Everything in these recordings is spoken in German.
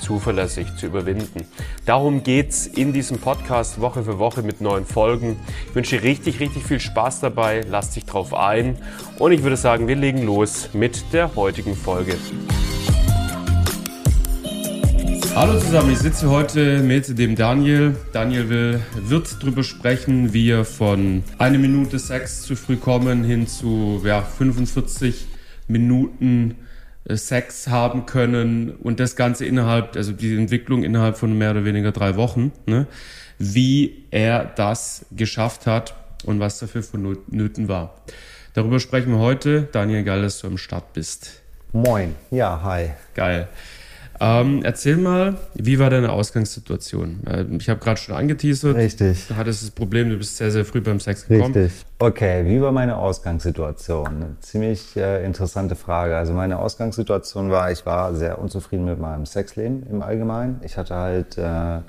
zuverlässig zu überwinden. Darum geht's in diesem Podcast Woche für Woche mit neuen Folgen. Ich wünsche richtig, richtig viel Spaß dabei. Lass dich drauf ein. Und ich würde sagen, wir legen los mit der heutigen Folge. Hallo zusammen, ich sitze heute mit dem Daniel. Daniel will, wird darüber sprechen, wie er von eine Minute Sex zu früh kommen hin zu ja, 45 Minuten Sex haben können und das Ganze innerhalb, also die Entwicklung innerhalb von mehr oder weniger drei Wochen, ne? wie er das geschafft hat und was dafür vonnöten war. Darüber sprechen wir heute. Daniel, geil, dass du am Start bist. Moin, ja, hi. Geil. Ähm, erzähl mal, wie war deine Ausgangssituation? Äh, ich habe gerade schon angeteasert. Richtig. Du hattest das Problem, du bist sehr, sehr früh beim Sex gekommen. Richtig. Okay, wie war meine Ausgangssituation? Eine ziemlich äh, interessante Frage. Also meine Ausgangssituation war, ich war sehr unzufrieden mit meinem Sexleben im Allgemeinen. Ich hatte halt äh,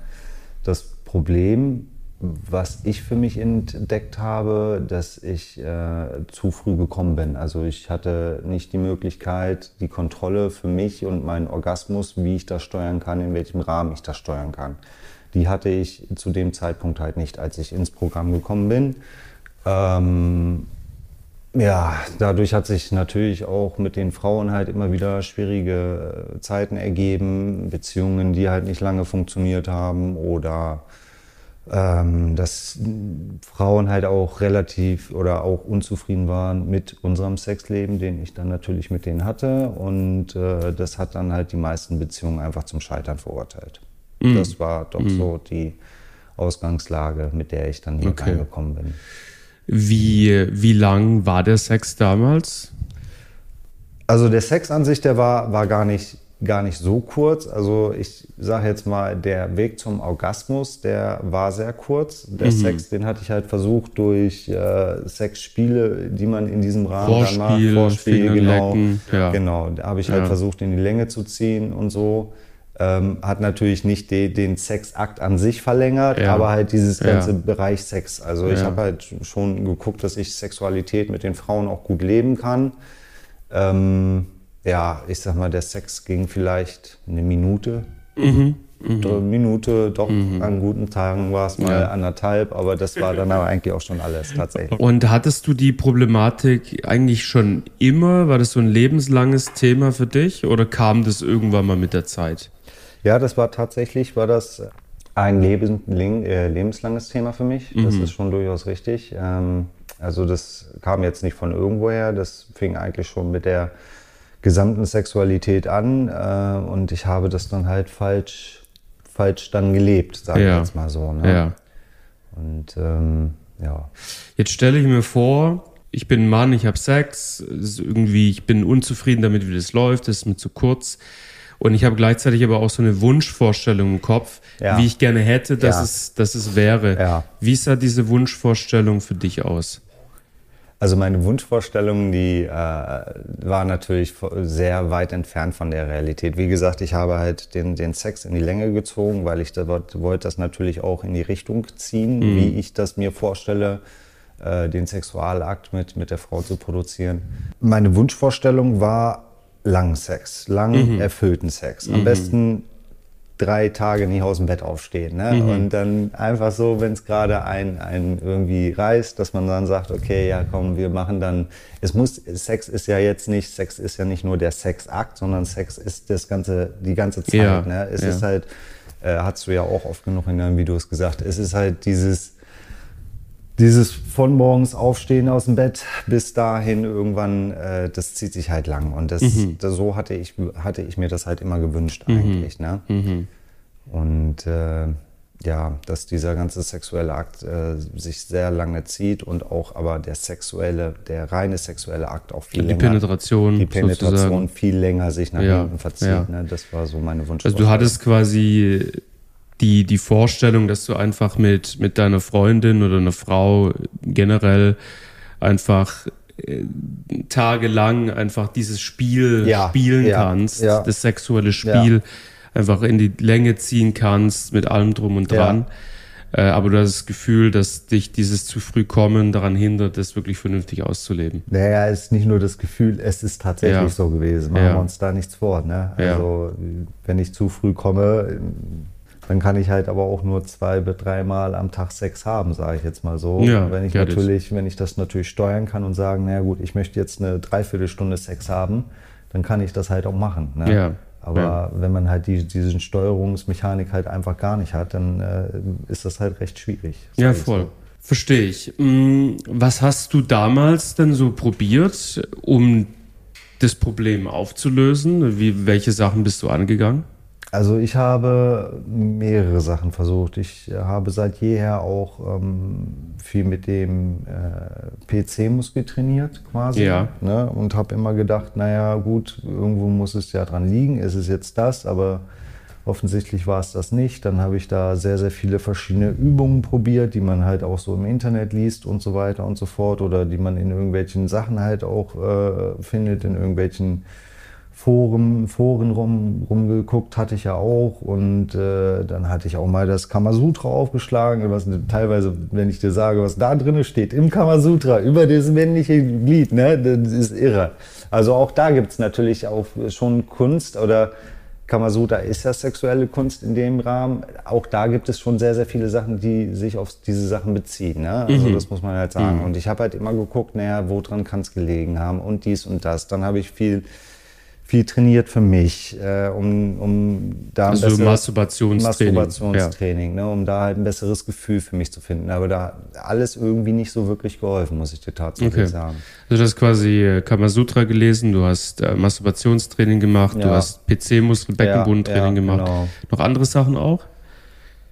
das Problem, was ich für mich entdeckt habe, dass ich äh, zu früh gekommen bin. Also ich hatte nicht die Möglichkeit, die Kontrolle für mich und meinen Orgasmus, wie ich das steuern kann, in welchem Rahmen ich das steuern kann. Die hatte ich zu dem Zeitpunkt halt nicht, als ich ins Programm gekommen bin. Ähm, ja, dadurch hat sich natürlich auch mit den Frauen halt immer wieder schwierige äh, Zeiten ergeben, Beziehungen, die halt nicht lange funktioniert haben oder ähm, dass Frauen halt auch relativ oder auch unzufrieden waren mit unserem Sexleben, den ich dann natürlich mit denen hatte. Und äh, das hat dann halt die meisten Beziehungen einfach zum Scheitern verurteilt. Mm. Das war doch mm. so die Ausgangslage, mit der ich dann hier okay. reingekommen bin. Wie, wie lang war der Sex damals? Also der Sex an sich, der war, war gar nicht gar nicht so kurz. Also ich sage jetzt mal, der Weg zum Orgasmus, der war sehr kurz. Der mhm. Sex, den hatte ich halt versucht durch äh, Sexspiele, die man in diesem Rahmen Vorspiel, dann macht. Vorspiel, genau. Ja. Genau, da habe ich halt ja. versucht, in die Länge zu ziehen und so. Ähm, hat natürlich nicht de, den Sexakt an sich verlängert, ja. aber halt dieses ganze Bereich Sex. Also ich habe halt schon geguckt, dass ich Sexualität mit den Frauen auch gut leben kann. Ähm, ja, ich sag mal, der Sex ging vielleicht eine Minute. Mhm. Mhm. Minute, doch mhm. an guten Tagen war es mal ja. anderthalb, aber das war dann aber eigentlich auch schon alles tatsächlich. Und hattest du die Problematik eigentlich schon immer? War das so ein lebenslanges Thema für dich oder kam das irgendwann mal mit der Zeit? Ja, das war tatsächlich, war das ein äh, lebenslanges Thema für mich. Das mhm. ist schon durchaus richtig. Ähm, also das kam jetzt nicht von irgendwoher, das fing eigentlich schon mit der gesamten Sexualität an äh, und ich habe das dann halt falsch, falsch dann gelebt, sage ja. ich jetzt mal so. Ne? Ja. Und ähm, ja. Jetzt stelle ich mir vor, ich bin ein Mann, ich habe Sex, irgendwie, ich bin unzufrieden damit, wie das läuft, das ist mir zu kurz. Und ich habe gleichzeitig aber auch so eine Wunschvorstellung im Kopf, ja. wie ich gerne hätte, dass, ja. es, dass es wäre. Ja. Wie sah diese Wunschvorstellung für dich aus? Also meine Wunschvorstellungen, die äh, war natürlich sehr weit entfernt von der Realität. Wie gesagt, ich habe halt den, den Sex in die Länge gezogen, weil ich da, wollte das natürlich auch in die Richtung ziehen, mhm. wie ich das mir vorstelle, äh, den Sexualakt mit, mit der Frau zu produzieren. Meine Wunschvorstellung war langen Sex, lang mhm. erfüllten Sex. Am mhm. besten drei Tage nicht aus dem Bett aufstehen. Ne? Mhm. Und dann einfach so, wenn es gerade ein, ein irgendwie reißt, dass man dann sagt, okay, ja komm, wir machen dann, es muss, Sex ist ja jetzt nicht, Sex ist ja nicht nur der Sexakt, sondern Sex ist das ganze, die ganze Zeit. Ja. Ne? Es ja. ist halt, äh, hast du ja auch oft genug in deinen Videos gesagt, es ist halt dieses, dieses von morgens aufstehen aus dem Bett bis dahin irgendwann, äh, das zieht sich halt lang. Und das, mhm. das, so hatte ich, hatte ich mir das halt immer gewünscht mhm. eigentlich. Ne? Mhm. Und äh, ja, dass dieser ganze sexuelle Akt äh, sich sehr lange zieht und auch aber der sexuelle, der reine sexuelle Akt auch viel die länger. Penetration. Die Penetration sozusagen. viel länger sich nach ja, hinten verzieht. Ja. Ne? Das war so meine Wunsch. Also du hattest quasi die, die Vorstellung, dass du einfach mit, mit deiner Freundin oder einer Frau generell einfach äh, tagelang einfach dieses Spiel Ja, spielen ja, kannst, ja. das sexuelle Spiel einfach in die Länge ziehen kannst mit allem drum und Ja. dran. Äh, aber du hast das Gefühl, dass dich dieses zu früh kommen daran hindert, das wirklich vernünftig auszuleben. Naja, es ist nicht nur das Gefühl, es ist tatsächlich Ja. so gewesen. Machen Ja. wir uns da nichts vor. Ne? Ja. Also, wenn ich zu früh komme, dann kann ich halt aber auch nur zwei bis dreimal am Tag Sex haben, sage ich jetzt mal so. Ja, wenn ich natürlich, wenn ich das natürlich steuern kann und sagen, naja gut, ich möchte jetzt eine Dreiviertelstunde Sex haben, dann kann ich das halt auch machen. Ne? Ja, Aber ja. wenn man halt die, diesen Steuerungsmechanik halt einfach gar nicht hat, dann äh, ist das halt recht schwierig. Ja, voll. so. Verstehe ich. Mm, Was hast du damals denn so probiert, um das Problem aufzulösen? Wie, welche Sachen bist du angegangen? Also ich habe mehrere Sachen versucht. Ich habe seit jeher auch ähm, viel mit dem äh, PC-Muskel trainiert quasi. Ja. Ne? Und habe immer gedacht, naja gut, irgendwo muss es ja dran liegen. Ist es jetzt das? Aber offensichtlich war es das nicht. Dann habe ich da sehr, sehr viele verschiedene Übungen probiert, die man halt auch so im Internet liest und so weiter und so fort. Oder die man in irgendwelchen Sachen halt auch äh, findet, in irgendwelchen Foren, Foren rum, rumgeguckt hatte ich ja auch und äh, dann hatte ich auch mal das Kamasutra aufgeschlagen, was teilweise, wenn ich dir sage, was da drin steht, im Kamasutra, über das männliche Glied, ne, das ist irre. Also auch da gibt's natürlich auch schon Kunst oder Kamasutra ist ja sexuelle Kunst in dem Rahmen. Auch da gibt es schon sehr, sehr viele Sachen, die sich auf diese Sachen beziehen. Ne? Also das muss man halt sagen. Und ich habe halt immer geguckt, naja, woran kann es gelegen haben und dies und das. Dann habe ich viel viel trainiert für mich, äh, um, um da ein Also besseres- Masturbationstraining. Masturbationstraining, ne, um da halt ein besseres Gefühl für mich zu finden. Aber da alles irgendwie nicht so wirklich geholfen, muss ich dir tatsächlich Okay. sagen. Also du hast quasi äh, Kamasutra gelesen, du hast äh, Masturbationstraining gemacht, du Ja. hast PC-Muskel, Beckenbodentraining Ja, ja, gemacht. genau. Noch andere Sachen auch?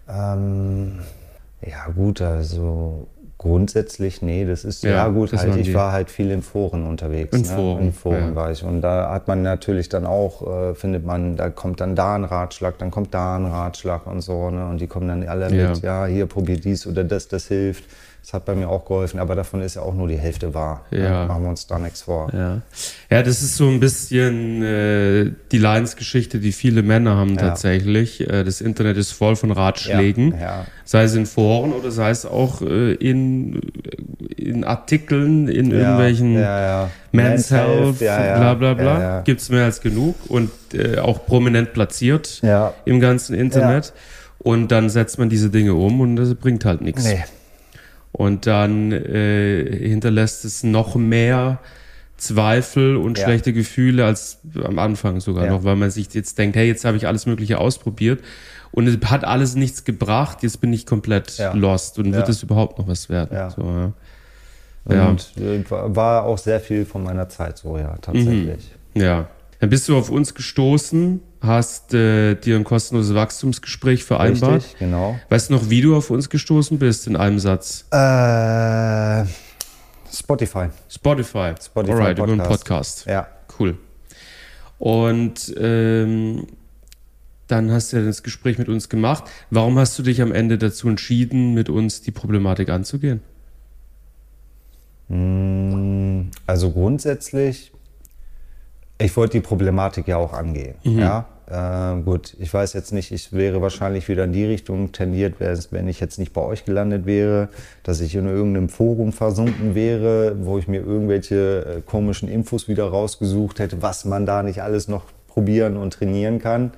Ähm, ja gut, also grundsätzlich, nee, das ist, ja, Ja, gut, halt, ich war halt viel in Foren unterwegs. In ne? Foren, In Foren ja. war ich. Und da hat man natürlich dann auch, äh, findet man, da kommt dann da ein Ratschlag, dann kommt da ein Ratschlag und so, ne? Und die kommen dann alle Ja. mit, ja, hier probier dies oder das, das hilft. Das hat bei mir auch geholfen, aber davon ist ja auch nur die Hälfte wahr. Ja. Ne? Machen wir uns da nichts vor. Ja. ja, das ist so ein bisschen äh, die Leidensgeschichte, die viele Männer haben Ja. tatsächlich. Äh, das Internet ist voll von Ratschlägen, Ja, ja. sei es in Foren oder sei es auch äh, in, in Artikeln, in irgendwelchen ja, ja. Men's Health, ja, ja. bla bla bla. Ja, ja. Gibt's mehr als genug und äh, auch prominent platziert Ja. im ganzen Internet. Und dann setzt man diese Dinge um und das bringt halt nichts. Nee. Und dann äh, hinterlässt es noch mehr Zweifel und Ja. schlechte Gefühle als am Anfang sogar Ja. noch, weil man sich jetzt denkt, hey, jetzt habe ich alles Mögliche ausprobiert und es hat alles nichts gebracht, jetzt bin ich komplett Ja. lost und wird es überhaupt noch was werden? Ja. So. Und war- war auch sehr viel von meiner Zeit so, ja, tatsächlich. ja. Dann bist du auf uns gestoßen, hast äh, dir ein kostenloses Wachstumsgespräch vereinbart. Richtig, genau. Weißt du noch, wie du auf uns gestoßen bist in einem Satz? Äh, Spotify. Spotify. Spotify Alright, über einen Podcast. Podcast. Ja. Cool. Und ähm, dann hast du ja das Gespräch mit uns gemacht. Warum hast du dich am Ende dazu entschieden, mit uns die Problematik anzugehen? Mm, Also grundsätzlich, ich wollte die Problematik ja auch angehen. Ja, äh, gut, ich weiß jetzt nicht, ich wäre wahrscheinlich wieder in die Richtung tendiert, wenn ich jetzt nicht bei euch gelandet wäre, dass ich in irgendeinem Forum versunken wäre, wo ich mir irgendwelche äh, komischen Infos wieder rausgesucht hätte, was man da nicht alles noch probieren und trainieren kann.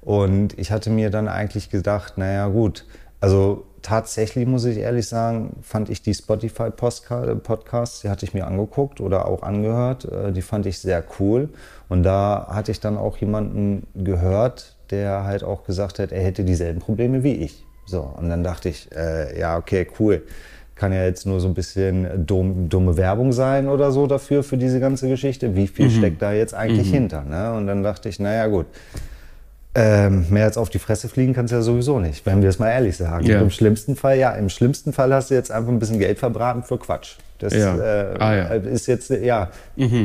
Und ich hatte mir dann eigentlich gedacht, naja gut, also tatsächlich muss ich ehrlich sagen, fand ich die Spotify Postka- Podcasts, die hatte ich mir angeguckt oder auch angehört, äh, die fand ich sehr cool. Und da hatte ich dann auch jemanden gehört, der halt auch gesagt hat, er hätte dieselben Probleme wie ich. So, und dann dachte ich, äh, ja, okay, cool. Kann ja jetzt nur so ein bisschen dumm, dumme Werbung sein oder so dafür, für diese ganze Geschichte. Wie viel steckt da jetzt eigentlich hinter? Ne? Und dann dachte ich, naja, gut. Ähm, mehr als auf die Fresse fliegen kannst du ja sowieso nicht, wenn wir es mal ehrlich sagen. Ja. Im schlimmsten Fall, ja, im schlimmsten Fall hast du jetzt einfach ein bisschen Geld verbraten für Quatsch. Das Ja. Äh, Ah, ja. ist jetzt, ja,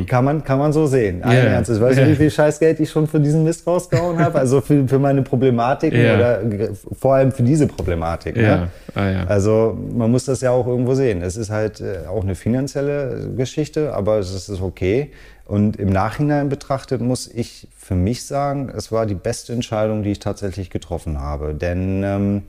kann, man, kann man so sehen. Ja. Ernstes. Weißt Ja. du, wie viel Scheißgeld ich schon für diesen Mist rausgehauen habe? Also für, für meine Problematiken Ja. oder vor allem für diese Problematik. Ne? Ah, ja. Also man muss das ja auch irgendwo sehen. Es ist halt äh, auch eine finanzielle Geschichte, aber es ist okay. Und im Nachhinein betrachtet muss ich für mich sagen, es war die beste Entscheidung, die ich tatsächlich getroffen habe. Denn ähm,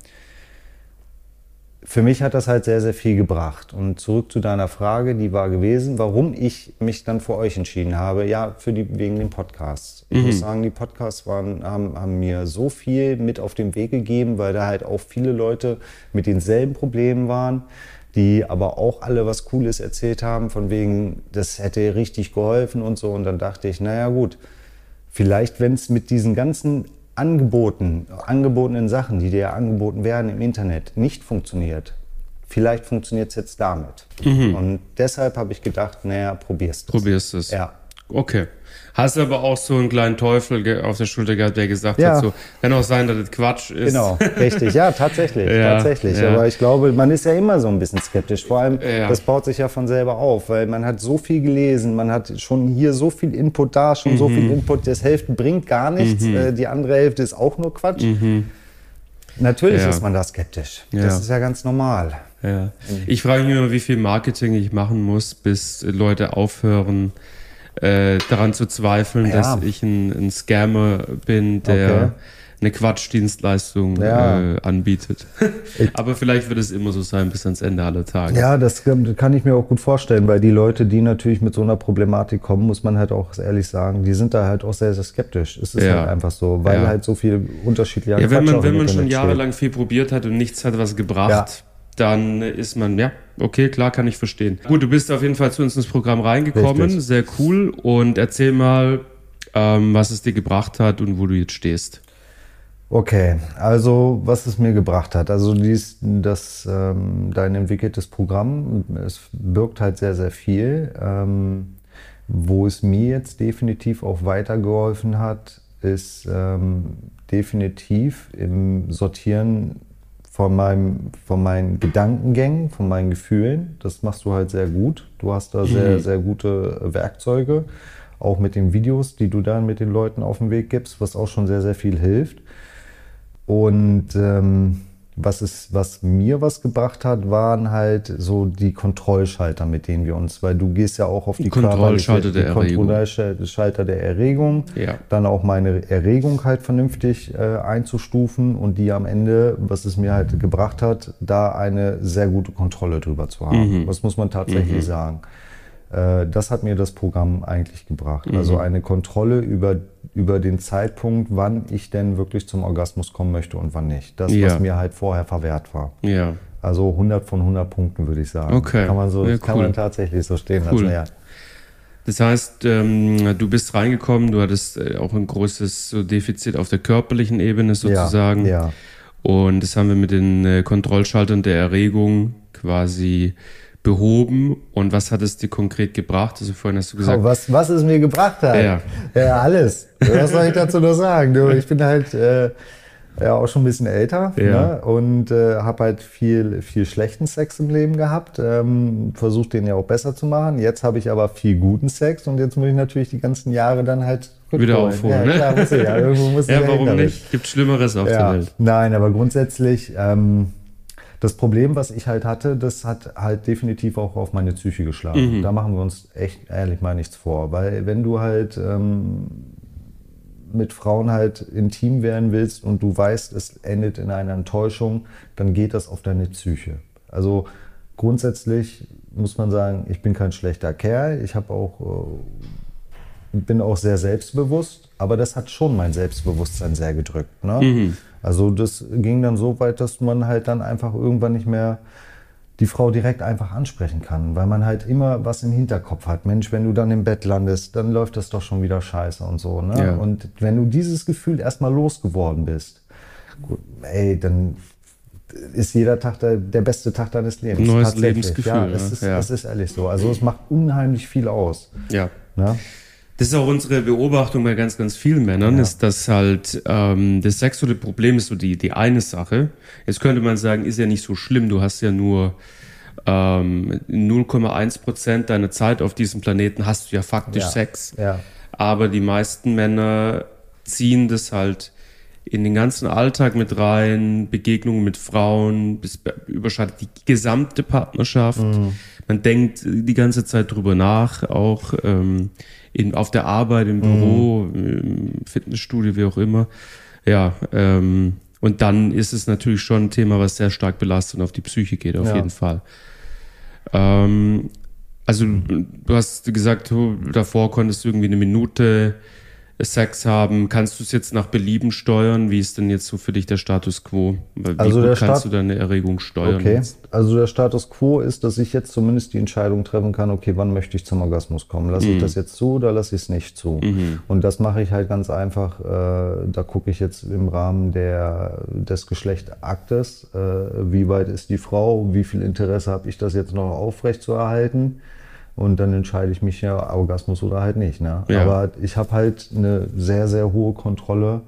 für mich hat das halt sehr, sehr viel gebracht. Und zurück zu deiner Frage, die war gewesen, warum ich mich dann für euch entschieden habe. Ja, für die, wegen den Podcasts. Ich muss sagen, die Podcasts waren, haben, haben mir so viel mit auf den Weg gegeben, weil da halt auch viele Leute mit denselben Problemen waren, die aber auch alle was Cooles erzählt haben, von wegen, das hätte richtig geholfen und so. Und dann dachte ich, naja gut, vielleicht, wenn es mit diesen ganzen Angeboten, angebotenen Sachen, die dir ja angeboten werden im Internet, nicht funktioniert, vielleicht funktioniert es jetzt damit. Und deshalb habe ich gedacht, naja, probier's das. Probierst es. Ja. Okay. Hast du aber auch so einen kleinen Teufel auf der Schulter gehabt, der gesagt Ja. hat, so, kann auch sein, dass das Quatsch ist. Genau, richtig. Ja, tatsächlich. Ja, tatsächlich. ja. Aber ich glaube, man ist ja immer so ein bisschen skeptisch. Vor allem, das baut sich ja von selber auf, weil man hat so viel gelesen, man hat schon hier so viel Input da, schon Mhm. so viel Input. Das Hälfte bringt gar nichts. Äh, die andere Hälfte ist auch nur Quatsch. Natürlich Mhm. Ja. ist man da skeptisch. Das ist ja ganz normal. Ich frage mich immer, wie viel Marketing ich machen muss, bis Leute aufhören, äh, daran zu zweifeln, Ja. dass ich ein, ein Scammer bin, der Okay. eine Quatschdienstleistung Ja. äh, anbietet. Aber vielleicht wird es immer so sein bis ans Ende aller Tage. Ja, das kann ich mir auch gut vorstellen, weil die Leute, die natürlich mit so einer Problematik kommen, muss man halt auch ehrlich sagen, die sind da halt auch sehr, sehr skeptisch. Es ist Ja. halt einfach so, weil halt so viel unterschiedlicher Ja, wenn man, wenn man schon jahrelang viel probiert hat und nichts hat was gebracht. Dann ist man, ja, okay, klar, kann ich verstehen. Gut, du bist auf jeden Fall zu uns ins Programm reingekommen, Richtig. sehr cool. Und erzähl mal, ähm, was es dir gebracht hat und wo du jetzt stehst. Okay, also was es mir gebracht hat. Also dies, das, ähm, dein entwickeltes Programm, es birgt halt sehr, sehr viel. Ähm, wo es mir jetzt definitiv auch weitergeholfen hat, ist ähm, definitiv im Sortieren von, meinem, von meinen Gedankengängen, von meinen Gefühlen. Das machst du halt sehr gut. Du hast da sehr, sehr gute Werkzeuge, auch mit den Videos, die du dann mit den Leuten auf den Weg gibst, was auch schon sehr, sehr viel hilft. Und ähm, was, ist, was mir was gebracht hat, waren halt so die Kontrollschalter, mit denen wir uns, weil du gehst ja auch auf die Kontrollschalter körperliche- der die Erregung. Kontrollschalter der Erregung, Ja. dann auch meine Erregung halt vernünftig äh, einzustufen und die am Ende, was es mir halt gebracht hat, da eine sehr gute Kontrolle drüber zu haben. Mhm. Das muss man tatsächlich sagen. Äh, das hat mir das Programm eigentlich gebracht. Mhm. Also eine Kontrolle über, über den Zeitpunkt, wann ich denn wirklich zum Orgasmus kommen möchte und wann nicht. Das, Ja. was mir halt vorher verwehrt war. Ja. Also 100 von 100 Punkten würde ich sagen. Okay. Kann man, so, Ja, kann cool. man tatsächlich so stehen Cool. lassen. Ja. Das heißt, ähm, du bist reingekommen, du hattest äh, auch ein großes Defizit auf der körperlichen Ebene sozusagen. Ja, ja. Und das haben wir mit den äh, Kontrollschaltern der Erregung quasi behoben. Und was hat es dir konkret gebracht? Also vorhin hast du gesagt, Aber was, was es mir gebracht hat. Ja. ja alles. Was soll ich dazu noch sagen? Du, ich bin halt äh, ja auch schon ein bisschen älter Ja. ne? und äh, habe halt viel, viel schlechten Sex im Leben gehabt. Ähm, Versuche den ja auch besser zu machen. Jetzt habe ich aber viel guten Sex und jetzt muss ich natürlich die ganzen Jahre dann halt Wieder aufholen, Ja, ne? klar, muss ich, ja. Irgendwo muss ich ja, ja warum nicht? Gibt Schlimmeres auf der Ja, Welt. nein, aber grundsätzlich, ähm, das Problem, was ich halt hatte, das hat halt definitiv auch auf meine Psyche geschlagen. Da machen wir uns echt ehrlich mal nichts vor. Weil wenn du halt ähm, mit Frauen halt intim werden willst und du weißt, es endet in einer Enttäuschung, dann geht das auf deine Psyche. Also grundsätzlich muss man sagen, ich bin kein schlechter Kerl. Ich habe auch äh, bin auch sehr selbstbewusst, aber das hat schon mein Selbstbewusstsein sehr gedrückt. Ne? Also das ging dann so weit, dass man halt dann einfach irgendwann nicht mehr die Frau direkt einfach ansprechen kann, weil man halt immer was im Hinterkopf hat. Mensch, wenn du dann im Bett landest, dann läuft das doch schon wieder scheiße und so. Ne? Ja. Und wenn du dieses Gefühl erstmal losgeworden bist, gut, ey, dann ist jeder Tag der, der beste Tag deines Lebens. Neues. Lebensgefühl, Ja, ne? es ist, Ja. es ist ehrlich so. Also es macht unheimlich viel aus. Ja. Ne? Das ist auch unsere Beobachtung bei ganz, ganz vielen Männern, ist, dass halt ähm, das sexuelle Problem ist so die, die eine Sache. Jetzt könnte man sagen, ist ja nicht so schlimm, du hast ja nur ähm, 0,1 Prozent deiner Zeit auf diesem Planeten hast du ja faktisch Ja. Sex. Ja. Aber die meisten Männer ziehen das halt in den ganzen Alltag mit rein, Begegnungen mit Frauen, bis überschreitet die gesamte Partnerschaft. Man denkt die ganze Zeit drüber nach, auch ähm, in, auf der Arbeit, im Büro, im Fitnessstudio, wie auch immer. Ja, ähm, und dann ist es natürlich schon ein Thema, was sehr stark belastet und auf die Psyche geht, auf Ja. jeden Fall. Ähm, also du hast gesagt, du, davor konntest du irgendwie eine Minute Sex haben. Kannst du es jetzt nach Belieben steuern? Wie ist denn jetzt so für dich der Status quo? Wie Also gut kannst Stat- du deine Erregung steuern? Okay, jetzt? also der Status quo ist, dass ich jetzt zumindest die Entscheidung treffen kann, okay, wann möchte ich zum Orgasmus kommen? Lasse Mhm. ich das jetzt zu oder lasse ich es nicht zu? Und das mache ich halt ganz einfach, äh, da gucke ich jetzt im Rahmen der, des Geschlechtaktes, äh, wie weit ist die Frau, wie viel Interesse habe ich das jetzt noch aufrecht zu erhalten? Und dann entscheide ich mich ja, Orgasmus oder halt nicht. Ne? Ja. Aber ich habe halt eine sehr, sehr hohe Kontrolle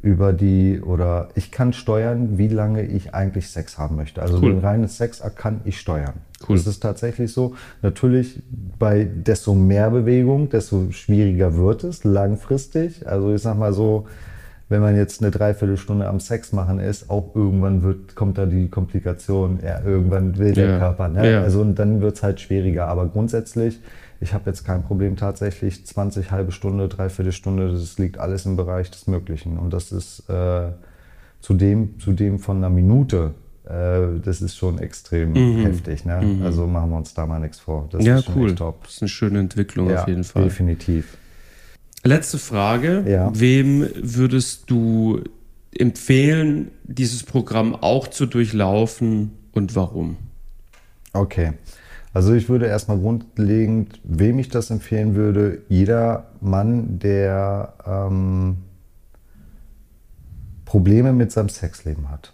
über die, oder ich kann steuern, wie lange ich eigentlich Sex haben möchte. Also Cool. den reinen Sex kann ich steuern. Cool. Das ist tatsächlich so. Natürlich bei desto mehr Bewegung, desto schwieriger wird es langfristig. Also ich sag mal so, wenn man jetzt eine Dreiviertelstunde am Sex machen ist, auch irgendwann wird, kommt da die Komplikation, ja, irgendwann will der Ja. Körper. Ne? Ja. Also und dann wird es halt schwieriger. Aber grundsätzlich, ich habe jetzt kein Problem tatsächlich, 20, halbe Stunde, Dreiviertelstunde, das liegt alles im Bereich des Möglichen. Und das ist äh, zudem, zudem von einer Minute, äh, das ist schon extrem heftig. Ne? Also machen wir uns da mal nichts vor. Das Ja, ist cool. Das ist eine schöne Entwicklung Ja, auf jeden Fall. definitiv. Letzte Frage. Ja. Wem würdest du empfehlen, dieses Programm auch zu durchlaufen und warum? Okay. Also ich würde erstmal grundlegend, wem ich das empfehlen würde, jeder Mann, der ähm, Probleme mit seinem Sexleben hat.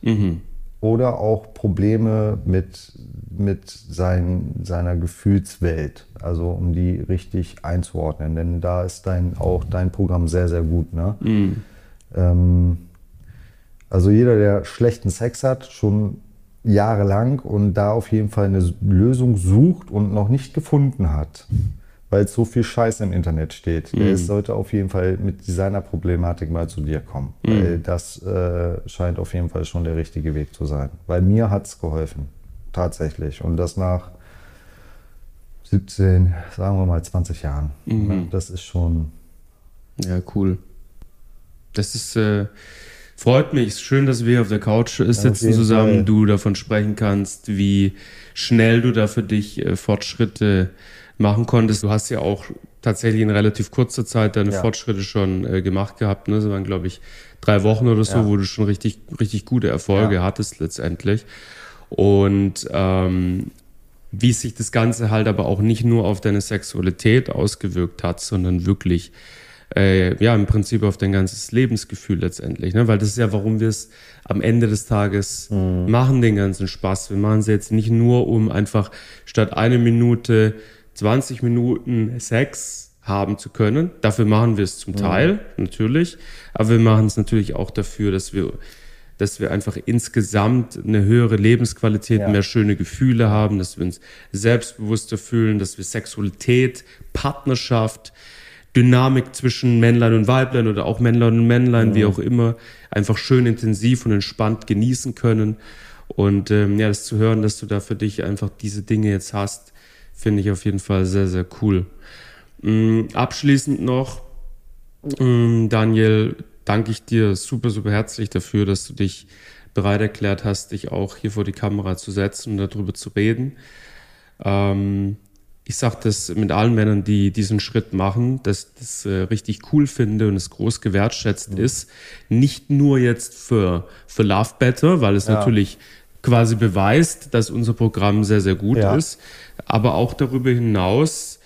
Oder auch Probleme mit, mit sein, seiner Gefühlswelt. Also um die richtig einzuordnen. Denn da ist dein, auch dein Programm sehr, sehr gut. Ne? Ähm, also jeder, der schlechten Sex hat, schon jahrelang und da auf jeden Fall eine Lösung sucht und noch nicht gefunden hat, weil so viel Scheiß im Internet steht, der ist- sollte auf jeden Fall mit seiner Problematik mal zu dir kommen. Weil das äh, scheint auf jeden Fall schon der richtige Weg zu sein. Weil mir hat es geholfen, tatsächlich. Und das nach 17, sagen wir mal 20 Jahren. Das ist schon Ja, cool. Das ist, äh, freut mich. Ist schön, dass wir auf der Couch äh, sitzen zusammen, Fall. du davon sprechen kannst, wie schnell du da für dich äh, Fortschritte machen konntest. Du hast ja auch tatsächlich in relativ kurzer Zeit deine Ja. Fortschritte schon äh, gemacht gehabt. Ne? Das waren, glaube ich, drei Wochen oder so, Ja. wo du schon richtig, richtig gute Erfolge Ja. hattest letztendlich. Und ähm, wie sich das Ganze halt aber auch nicht nur auf deine Sexualität ausgewirkt hat, sondern wirklich äh, ja im Prinzip auf dein ganzes Lebensgefühl letztendlich, ne? Weil das ist ja, warum wir es am Ende des Tages machen, den ganzen Spaß. Wir machen es jetzt nicht nur, um einfach statt eine Minute 20 Minuten Sex haben zu können. Dafür machen wir es zum Teil, natürlich. Aber wir machen es natürlich auch dafür, dass wir dass wir einfach insgesamt eine höhere Lebensqualität, Ja. mehr schöne Gefühle haben, dass wir uns selbstbewusster fühlen, dass wir Sexualität, Partnerschaft, Dynamik zwischen Männlein und Weiblein oder auch Männlein und Männlein, wie auch immer, einfach schön intensiv und entspannt genießen können. Und ähm, ja, das zu hören, dass du da für dich einfach diese Dinge jetzt hast, finde ich auf jeden Fall sehr, sehr cool. Mm, abschließend noch, Mm, Daniel, danke ich dir super, super herzlich dafür, dass du dich bereit erklärt hast, dich auch hier vor die Kamera zu setzen und darüber zu reden. Ähm, ich sage das mit allen Männern, die diesen Schritt machen, dass ich das äh, richtig cool finde und es groß gewertschätzt ist. Nicht nur jetzt für, für Love Better, weil es Ja. natürlich quasi beweist, dass unser Programm sehr, sehr gut Ja. ist, aber auch darüber hinaus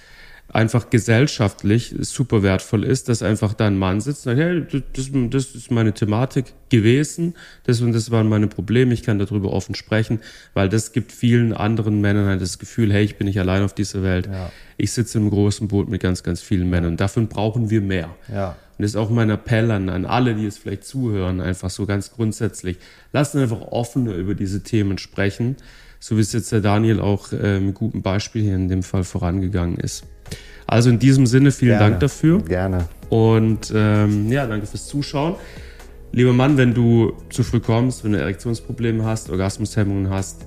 einfach gesellschaftlich super wertvoll ist, dass einfach da ein Mann sitzt und sagt, hey, das, das ist meine Thematik gewesen, das und das waren meine Probleme, ich kann darüber offen sprechen, weil das gibt vielen anderen Männern halt das Gefühl, hey, ich bin nicht allein auf dieser Welt, Ja. ich sitze im großen Boot mit ganz, ganz vielen Männern. Davon brauchen wir mehr. Ja. Und das ist auch mein Appell an, an alle, die jetzt vielleicht zuhören, einfach so ganz grundsätzlich. Lasst uns einfach offener über diese Themen sprechen, so wie es jetzt der Daniel auch äh, mit gutem Beispiel hier in dem Fall vorangegangen ist. Also in diesem Sinne vielen Gerne. Dank dafür. Gerne. Und ähm, ja, danke fürs Zuschauen. Lieber Mann, wenn du zu früh kommst, wenn du Erektionsprobleme hast, Orgasmushemmungen hast,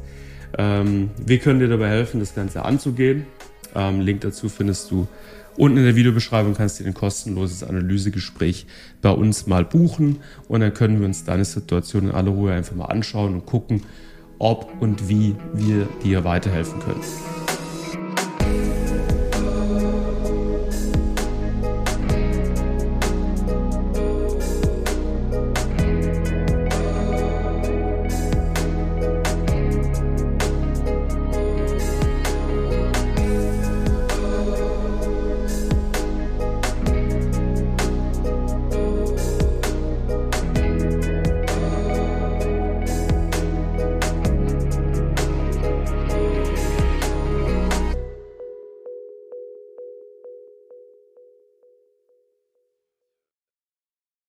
ähm, wir können dir dabei helfen, das Ganze anzugehen. Ähm, Link dazu findest du unten in der Videobeschreibung. Kannst dir ein kostenloses Analysegespräch bei uns mal buchen und dann können wir uns deine Situation in aller Ruhe einfach mal anschauen und gucken, ob und wie wir dir weiterhelfen können.